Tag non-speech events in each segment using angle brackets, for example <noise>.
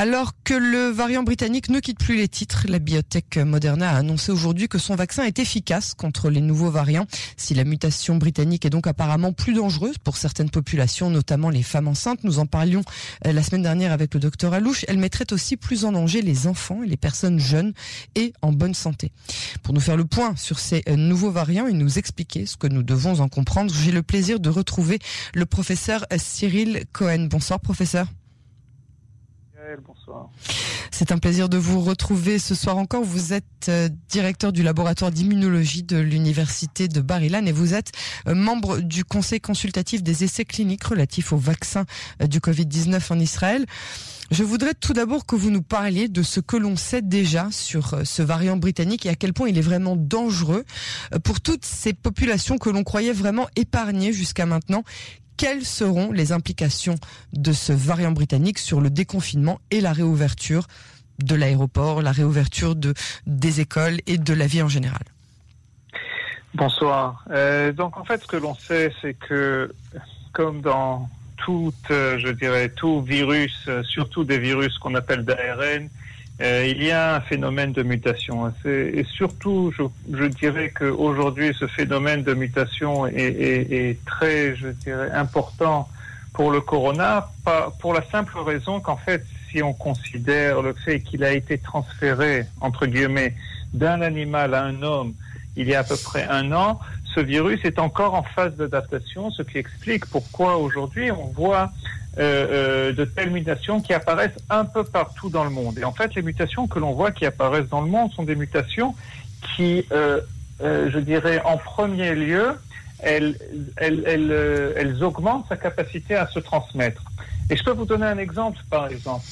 Alors que le variant britannique ne quitte plus les titres, la biotech Moderna a annoncé aujourd'hui que son vaccin est efficace contre les nouveaux variants. Si la mutation britannique est donc apparemment plus dangereuse pour certaines populations, notamment les femmes enceintes, nous en parlions euh, la semaine dernière avec le docteur Alouche, elle mettrait aussi plus en danger les enfants et les personnes jeunes et en bonne santé. Pour nous faire le point sur ces euh, nouveaux variants et nous expliquer ce que nous devons en comprendre, j'ai le plaisir de retrouver le professeur Cyril Cohen. Bonsoir professeur C'est un plaisir de vous retrouver ce soir encore. Vous êtes euh, directeur du laboratoire d'immunologie de l'université de Bar-Ilan et vous êtes euh, membre du conseil consultatif des essais cliniques relatifs au vaccin euh, du Covid-19 en Israël. Je voudrais tout d'abord que vous nous parliez de ce que l'on sait déjà sur ce variant britannique et à quel point il est vraiment dangereux pour toutes ces populations que l'on croyait vraiment épargnées jusqu'à maintenant quelles seront les implications de ce variant britannique sur le déconfinement et la réouverture de l'aéroport, la réouverture de, des écoles et de la vie en général? Bonsoir. Euh, donc en fait, ce que l'on sait, c'est que comme dans tout, euh, virus, euh, surtout des virus qu'on appelle d'ARN, euh, il y a un phénomène de mutation. Et surtout, je, je dirais qu'aujourd'hui, ce phénomène de mutation est, très, je dirais, important pour le corona, pas, pour la simple raison qu'en fait, si on considère le fait qu'il a été transféré, entre guillemets, d'un animal à un homme il y a à peu près un an, ce virus est encore en phase d'adaptation, ce qui explique pourquoi aujourd'hui on voit euh, euh, de telles mutations qui apparaissent un peu partout dans le monde. Et en fait, les mutations que l'on voit qui apparaissent dans le monde sont des mutations qui, euh, je dirais, en premier lieu, elles, elles, augmentent sa capacité à se transmettre. Et je peux vous donner un exemple, par exemple.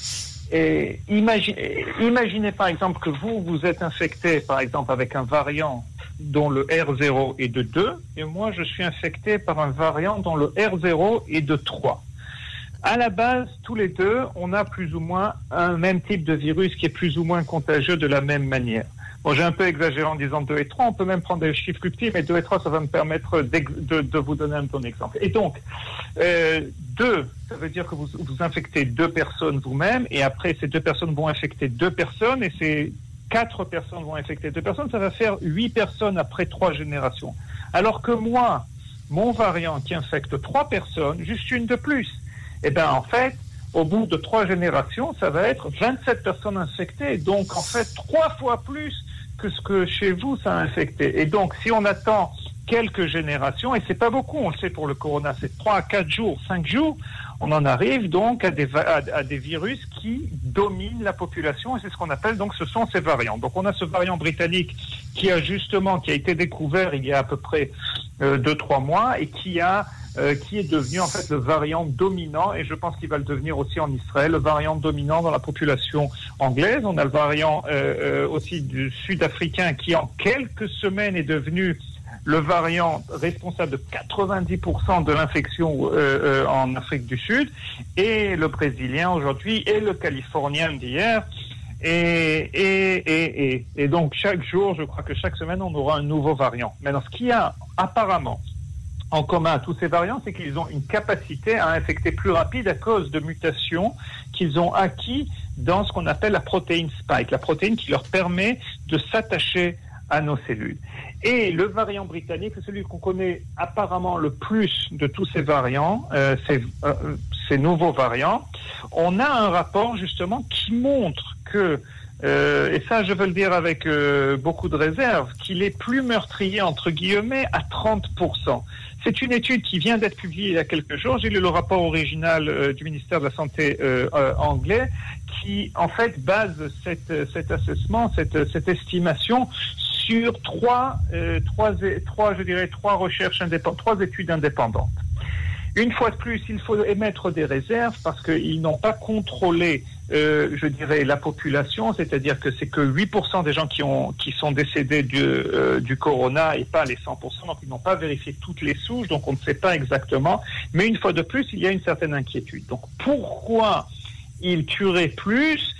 Et imaginez, imaginez par exemple que vous, vous êtes infecté, par exemple, avec un variant dont le R0 est de 2, et moi, je suis infecté par un variant dont le R0 est de 3. À la base, tous les deux, on a plus ou moins un même type de virus qui est plus ou moins contagieux de la même manière. Bon, j'ai un peu exagéré en disant 2 et 3, on peut même prendre des chiffres plus petits, mais 2 et 3, ça va me permettre de, de vous donner un bon exemple. Et donc, euh, 2, ça veut dire que vous, vous infectez deux personnes vous-même, et après, ces deux personnes vont infecter deux personnes, et ces quatre personnes vont infecter deux personnes, ça va faire huit personnes après trois générations. Alors que moi, mon variant qui infecte trois personnes, juste une de plus, eh bien, en fait, au bout de trois générations, ça va être 27 personnes infectées. Donc, en fait, trois fois plus que ce que chez vous, ça a infecté. Et donc, si on attend quelques générations, et c'est pas beaucoup, on le sait pour le corona, c'est trois à quatre jours, cinq jours, on en arrive donc à des, à, des virus qui dominent la population, et c'est ce qu'on appelle donc, ce sont ces variants. Donc, on a ce variant britannique qui a justement, qui a été découvert il y a à peu près euh, deux, trois mois, et qui a euh, qui est devenu en fait le variant dominant et je pense qu'il va le devenir aussi en Israël, le variant dominant dans la population anglaise. On a le variant euh, euh, aussi du sud-africain qui en quelques semaines est devenu le variant responsable de 90% de l'infection euh, en Afrique du Sud et le brésilien aujourd'hui et le californien d'hier. Et, et, et, et, et donc chaque jour, je crois que chaque semaine, on aura un nouveau variant. Maintenant, ce qu'il y a apparemment en commun à tous ces variants, c'est qu'ils ont une capacité à infecter plus rapide à cause de mutations qu'ils ont acquis dans ce qu'on appelle la protéine spike, la protéine qui leur permet de s'attacher à nos cellules. Et le variant britannique, c'est celui qu'on connaît apparemment le plus de tous ces variants, euh, ces, euh, ces, nouveaux variants. On a un rapport justement qui montre que, euh, et ça je veux le dire avec beaucoup de réserve, qu'il est plus meurtrier entre guillemets à 30%. C'est une étude qui vient d'être publiée il y a quelques jours. J'ai lu le rapport original du ministère de la Santé anglais qui, en fait, base cette, cet assessment, cette, cette estimation sur trois, euh, trois, je dirais, trois recherches indépendantes, trois études indépendantes. Une fois de plus, il faut émettre des réserves parce qu'ils n'ont pas contrôlé euh, je dirais, la population, c'est-à-dire que c'est que 8% des gens qui, ont, qui sont décédés du, euh, du corona et pas les 100%, donc ils n'ont pas vérifié toutes les souches, donc on ne sait pas exactement. Mais une fois de plus, il y a une certaine inquiétude. Donc pourquoi il tuerait plus?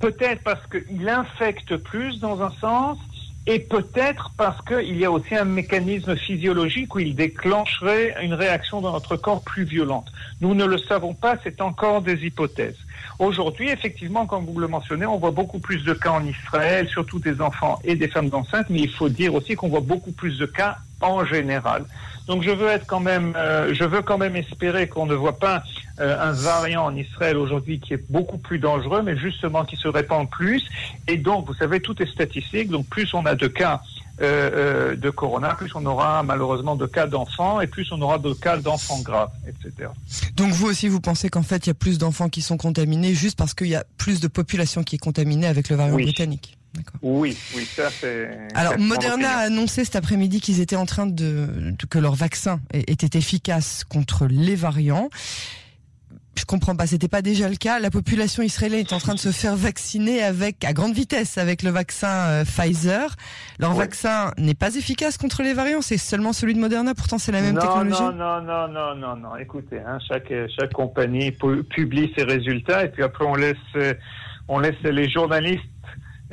Peut-être parce qu'il infecte plus dans un sens, et peut-être parce qu'il y a aussi un mécanisme physiologique où il déclencherait une réaction dans notre corps plus violente. Nous ne le savons pas, c'est encore des hypothèses. Aujourd'hui, effectivement, comme vous le mentionnez, on voit beaucoup plus de cas en Israël, surtout des enfants et des femmes enceintes, mais il faut dire aussi qu'on voit beaucoup plus de cas en général. Donc je veux être quand même, euh, je veux quand même espérer qu'on ne voit pas un variant en Israël aujourd'hui qui est beaucoup plus dangereux, mais justement qui se répand plus. Et donc, vous savez, tout est statistique. Donc plus on a de cas euh, de corona, plus on aura malheureusement de cas d'enfants et plus on aura de cas d'enfants graves, etc. Donc vous aussi, vous pensez qu'en fait, il y a plus d'enfants qui sont contaminés juste parce qu'il y a plus de population qui est contaminée avec le variant britannique oui, oui, ça c'est. Alors, Moderna a annoncé cet après-midi qu'ils étaient en train de, que leur vaccin était efficace contre les variants. Je comprends pas, c'était pas déjà le cas. La population israélienne est en train de se faire vacciner avec à grande vitesse avec le vaccin euh, Pfizer. Leur vaccin n'est pas efficace contre les variants, c'est seulement celui de Moderna. Pourtant, c'est la même technologie. Non, non, non, non, non, non. Écoutez, hein, chaque chaque compagnie publie ses résultats et puis après on laisse on laisse les journalistes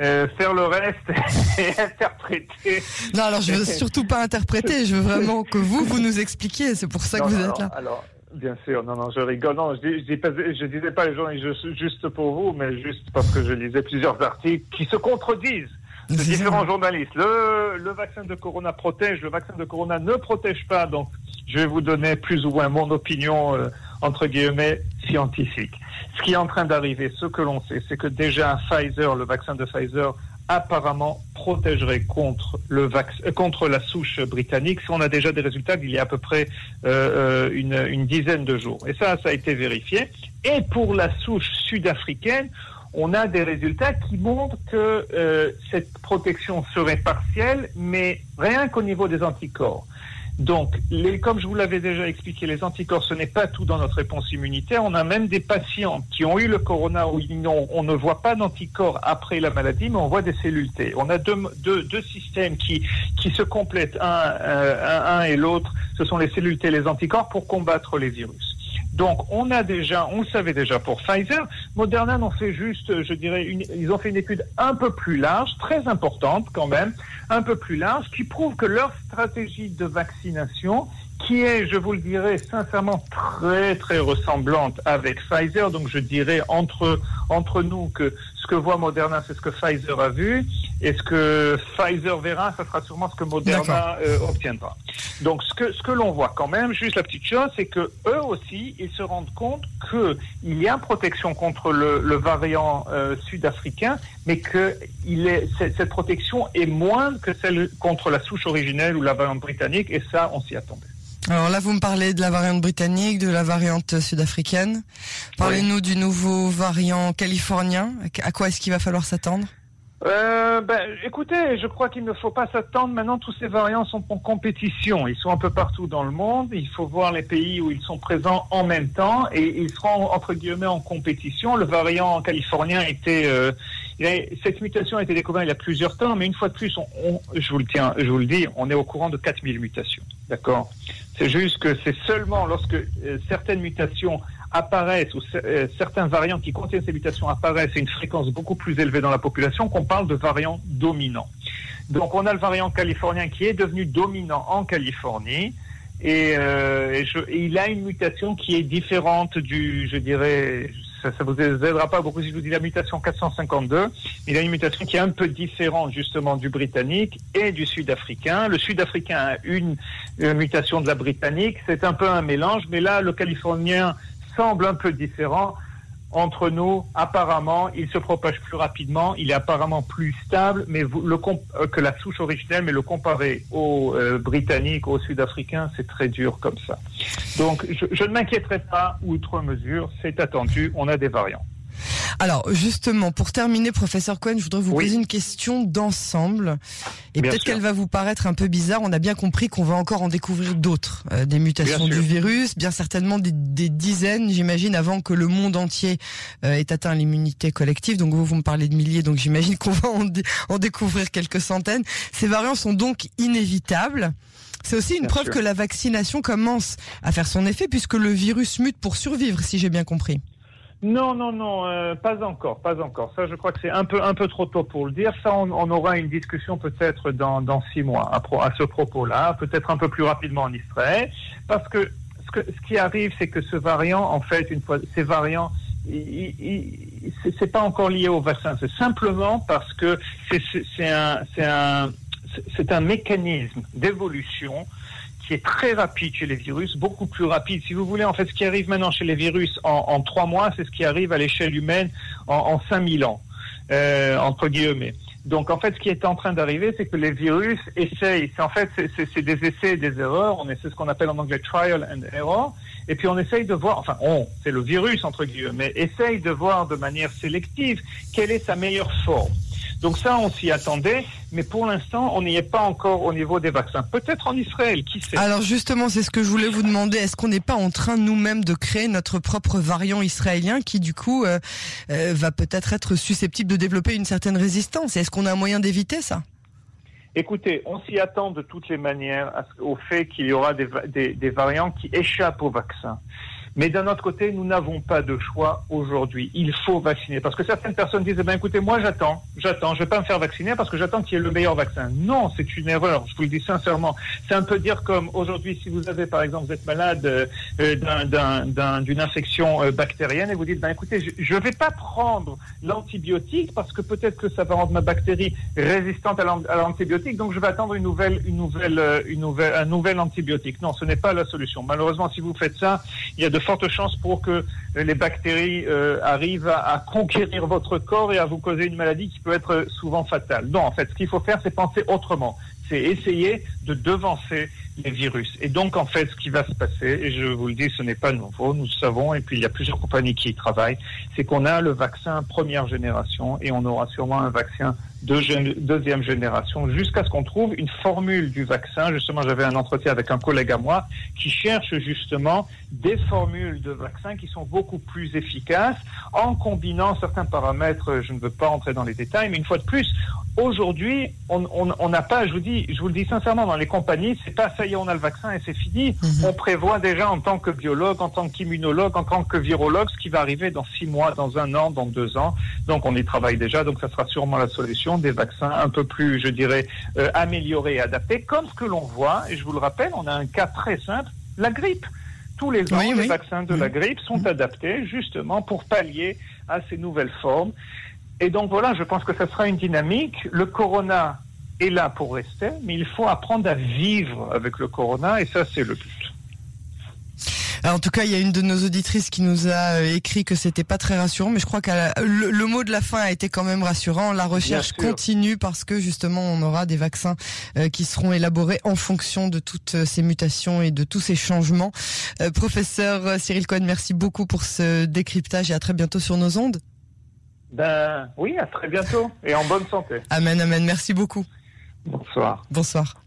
euh, faire le reste <laughs> et interpréter. Non, alors je veux surtout pas interpréter, je veux vraiment que vous, vous nous expliquiez, c'est pour ça que vous êtes là. Alors, bien sûr, non, non, je rigole, non, je, dis, pas, je disais pas les gens juste pour vous, mais juste parce que je lisais plusieurs articles qui se contredisent de différents journalistes. Le, le vaccin de Corona protège, le vaccin de Corona ne protège pas, donc je vais vous donner plus ou moins mon opinion, euh, entre guillemets, scientifique. Ce qui est en train d'arriver, ce que l'on sait, c'est que déjà Pfizer, le vaccin de Pfizer, apparemment protégerait contre le euh, contre la souche britannique. On a déjà des résultats il y a à peu près euh, une, une, dizaine de jours. Et ça, ça a été vérifié. Et pour la souche sud-africaine, on a des résultats qui montrent que cette protection serait partielle, mais rien qu'au niveau des anticorps. Donc, comme je vous l'avais déjà expliqué, les anticorps, ce n'est pas tout dans notre réponse immunitaire. On a même des patients qui ont eu le corona où on ne voit pas d'anticorps après la maladie, mais on voit des cellules T. On a deux, systèmes qui, qui se complètent un, euh, un, et l'autre. Ce sont les cellules T et les anticorps pour combattre les virus. Donc, on a déjà, on le savait déjà pour Pfizer. Moderna en fait juste, je dirais, ils ont fait une étude un peu plus large, très importante quand même, un peu plus large, qui prouve que leur stratégie de vaccination, qui est, je vous le dirais sincèrement, très très ressemblante avec Pfizer. Donc, je dirais entre entre nous que ce que voit Moderna, c'est ce que Pfizer a vu, et ce que Pfizer verra, ça sera sûrement ce que Moderna euh, obtiendra. Donc ce que ce que l'on voit quand même, juste la petite chose, c'est que eux aussi, ils se rendent compte que il y a une protection contre le, le variant euh, sud-africain, mais que il est cette, protection est moindre que celle contre la souche originelle ou la variante britannique, et ça, on s'y attendait. Alors là, vous me parlez de la variante britannique, de la variante sud-africaine. Parlez-nous du nouveau variant californien. À quoi est-ce qu'il va falloir s'attendre? Euh, ben, écoutez, je crois qu'il ne faut pas s'attendre. Maintenant, tous ces variants sont en compétition. Ils sont un peu partout dans le monde. Il faut voir les pays où ils sont présents en même temps et ils seront entre guillemets en compétition. Le variant californien était, euh, cette mutation a été découverte il y a plusieurs temps, mais une fois de plus, on, je vous le tiens, je vous le dis, on est au courant de 4000 mutations. D'accord? C'est juste que c'est seulement lorsque euh, certaines mutations apparaissent ou euh, certains variants qui contiennent ces mutations apparaissent à une fréquence beaucoup plus élevée dans la population qu'on parle de variants dominants. Donc on a le variant californien qui est devenu dominant en Californie et, euh, il a une mutation qui est différente du, je dirais, ça, ne vous aidera pas beaucoup si je vous dis la mutation 452. Il a une mutation qui est un peu différente justement du britannique et du sud-africain. Le sud-africain a une, une mutation de la britannique. C'est un peu un mélange, mais là, le californien semble un peu différent entre nous. Apparemment, il se propage plus rapidement, il est apparemment plus stable, mais le euh, que la souche originelle, mais le comparer aux euh, britanniques, aux sud-africains, c'est très dur comme ça. Donc, je, je ne m'inquiéterai pas outre mesure, c'est attendu, on a des variants. Alors justement, pour terminer, professeur Cohen, je voudrais vous poser une question d'ensemble. Et peut-être qu'elle va vous paraître un peu bizarre. On a bien compris qu'on va encore en découvrir d'autres, euh, des mutations du virus, bien certainement des, dizaines, j'imagine, avant que le monde entier euh, ait atteint l'immunité collective. Donc vous, vous me parlez de milliers, donc j'imagine qu'on va en, découvrir quelques centaines. Ces variants sont donc inévitables. C'est aussi une preuve que la vaccination commence à faire son effet puisque le virus mute pour survivre, si j'ai bien compris. Non, non, non, euh, pas encore, pas encore. Ça, je crois que c'est un peu, un peu trop tôt pour le dire. Ça, on, aura une discussion peut-être dans, dans six mois à, ce propos-là, peut-être un peu plus rapidement en Israël, parce que ce, qui arrive, c'est que ce variant, en fait, une fois, ces variants, c'est pas encore lié au vaccin. C'est simplement parce que c'est un, un, un mécanisme d'évolution qui est très rapide chez les virus, beaucoup plus rapide. Si vous voulez, en fait, ce qui arrive maintenant chez les virus en, trois mois, c'est ce qui arrive à l'échelle humaine en, en 5000 ans, euh, entre guillemets. Donc, en fait, ce qui est en train d'arriver, c'est que les virus essayent, en fait, c'est des essais et des erreurs, on c'est ce qu'on appelle en anglais trial and error, et puis on essaye de voir, enfin, on, c'est le virus, entre guillemets, essaye de voir de manière sélective quelle est sa meilleure forme. Donc ça, on s'y attendait, mais pour l'instant, on n'y est pas encore au niveau des vaccins. Peut-être en Israël, qui sait Alors justement, c'est ce que je voulais vous demander. Est-ce qu'on n'est pas en train nous-mêmes de créer notre propre variant israélien qui, du coup, euh, euh, va peut-être être susceptible de développer une certaine résistance? Est-ce qu'on a un moyen d'éviter ça? Écoutez, on s'y attend de toutes les manières au fait qu'il y aura des, des variants qui échappent au vaccin. Mais d'un autre côté, nous n'avons pas de choix aujourd'hui. Il faut vacciner. Parce que certaines personnes disent, eh ben, écoutez, moi j'attends, j'attends, je vais pas me faire vacciner parce que j'attends qu'il y ait le meilleur vaccin. Non, c'est une erreur, je vous le dis sincèrement. C'est un peu dire comme aujourd'hui, si vous avez par exemple, vous êtes malade euh, d'une infection euh, bactérienne et vous dites, ben, écoutez, je ne vais pas prendre l'antibiotique parce que peut-être que ça va rendre ma bactérie résistante à l'antibiotique, donc je vais attendre une nouvelle, une nouvelle, euh, une nouvelle, un nouvel antibiotique. Non, ce n'est pas la solution. Malheureusement, si vous faites ça, il y a de fortes chances pour que les bactéries euh, arrivent à, conquérir votre corps et à vous causer une maladie qui peut être souvent fatale. Non, en fait, ce qu'il faut faire, c'est penser autrement. C'est essayer de devancer les virus. Et donc, en fait, ce qui va se passer, et je vous le dis, ce n'est pas nouveau, nous le savons, et puis il y a plusieurs compagnies qui y travaillent, c'est qu'on a le vaccin première génération et on aura sûrement un vaccin deuxième génération jusqu'à ce qu'on trouve une formule du vaccin. Justement, j'avais un entretien avec un collègue à moi qui cherche justement des formules de vaccins qui sont beaucoup plus efficaces en combinant certains paramètres. Je ne veux pas entrer dans les détails, mais une fois de plus, Aujourd'hui, on n'a pas, je vous dis, je vous le dis sincèrement, dans les compagnies, c'est pas ça y est, on a le vaccin et c'est fini. Mhm. On prévoit déjà en tant que biologue, en tant qu'immunologue, en tant que virologue, ce qui va arriver dans six mois, dans un an, dans deux ans. Donc on y travaille déjà, donc ça sera sûrement la solution, des vaccins un peu plus, je dirais, euh, améliorés et adaptés, comme ce que l'on voit. Et je vous le rappelle, on a un cas très simple, la grippe. Tous les ans, les vaccins de la grippe sont mhm. adaptés justement pour pallier à ces nouvelles formes. Et donc voilà, je pense que ce sera une dynamique. Le corona est là pour rester, mais il faut apprendre à vivre avec le corona et ça, c'est le but. En tout cas, il y a une de nos auditrices qui nous a euh, écrit que c'était pas très rassurant, mais je crois que le, mot de la fin a été quand même rassurant. La recherche continue parce que justement, on aura des vaccins euh, qui seront élaborés en fonction de toutes euh, ces mutations et de tous ces changements. professeur Cyril Cohen, merci beaucoup pour ce décryptage et à très bientôt sur nos ondes. Ben oui, à très bientôt et en bonne santé. Amen, amen. Merci beaucoup. Bonsoir. Bonsoir.